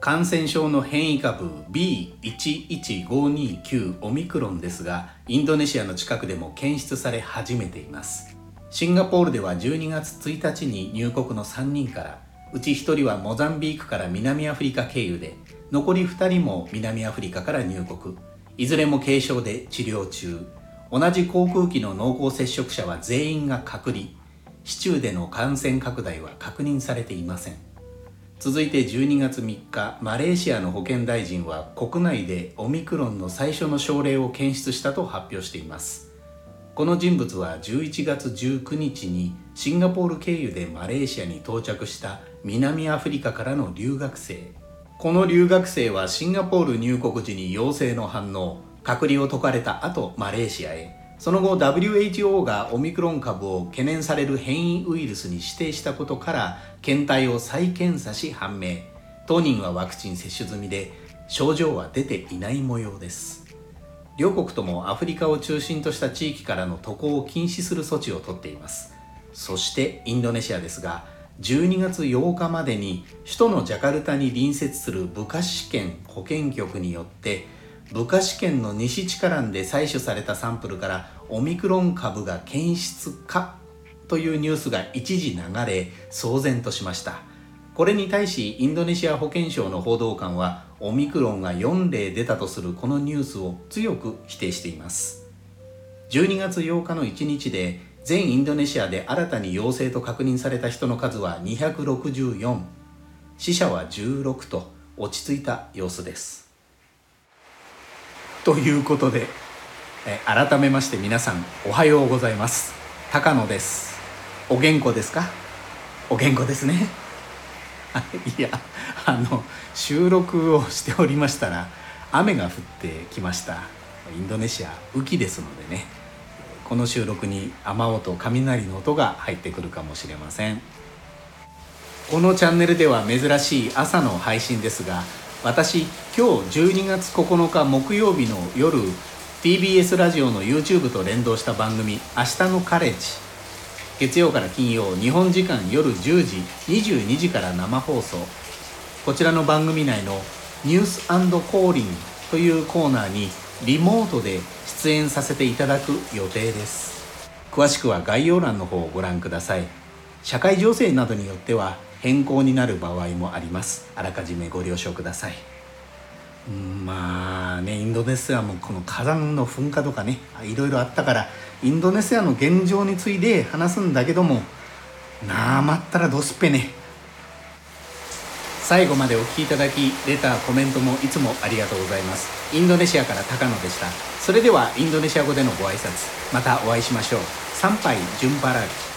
感染症の変異株 B11529 オミクロンですがインドネシアの近くでも検出され始めています。シンガポールでは12月1日に入国の3人からうち1人はモザンビークから南アフリカ経由で残り2人も南アフリカから入国。いずれも軽症で治療中。同じ航空機の濃厚接触者は全員が隔離。市中での感染拡大は確認されていません。続いて12月3日マレーシアの保健大臣は国内でオミクロンの最初の症例を検出したと発表しています。この人物は11月19日にシンガポール経由でマレーシアに到着した南アフリカからの留学生。この留学生はシンガポール入国時に陽性の反応隔離を解かれた後マレーシアへ。その後 WHO がオミクロン株を懸念される変異ウイルスに指定したことから検体を再検査し判明。当人はワクチン接種済みで症状は出ていない模様です。両国ともアフリカを中心とした地域からの渡航を禁止する措置をとっています。そしてインドネシアですが12月8日までに首都のジャカルタに隣接するブカシ県保健局によってブカシ県の西チカランで採取されたサンプルからオミクロン株が検出かというニュースが一時流れ騒然としました。これに対しインドネシア保健省の報道官はオミクロンが4例出たとするこのニュースを強く否定しています。12月8日の1日で全インドネシアで新たに陽性と確認された人の数は264死者は16と落ち着いた様子です。ということでえ改めまして皆さんおはようございます。高野です。お元気ですか？お元気ですね。いやあの収録をしておりましたら雨が降ってきました。インドネシア雨季ですのでね。この収録に雨音雷の音が入ってくるかもしれません。このチャンネルでは珍しい朝の配信ですが私今日12月9日木曜日の夜 TBS ラジオの YouTube と連動した番組「明日のカレッジ」月曜から金曜日本時間夜10時22時から生放送。こちらの番組内の「ニュースコーリング」というコーナーにリモートで出演させていただく予定です。詳しくは概要欄の方をご覧ください。社会情勢などによっては変更になる場合もあります。あらかじめご了承ください。まあねインドネシアもこの火山の噴火とかねいろいろあったからインドネシアの現状について話すんだけどもなあまったらどすっぺね。最後までお聴きいただきレターコメントもいつもありがとうございます。インドネシアから高野でした。それではインドネシア語でのご挨拶またお会いしましょう。参拝順払い。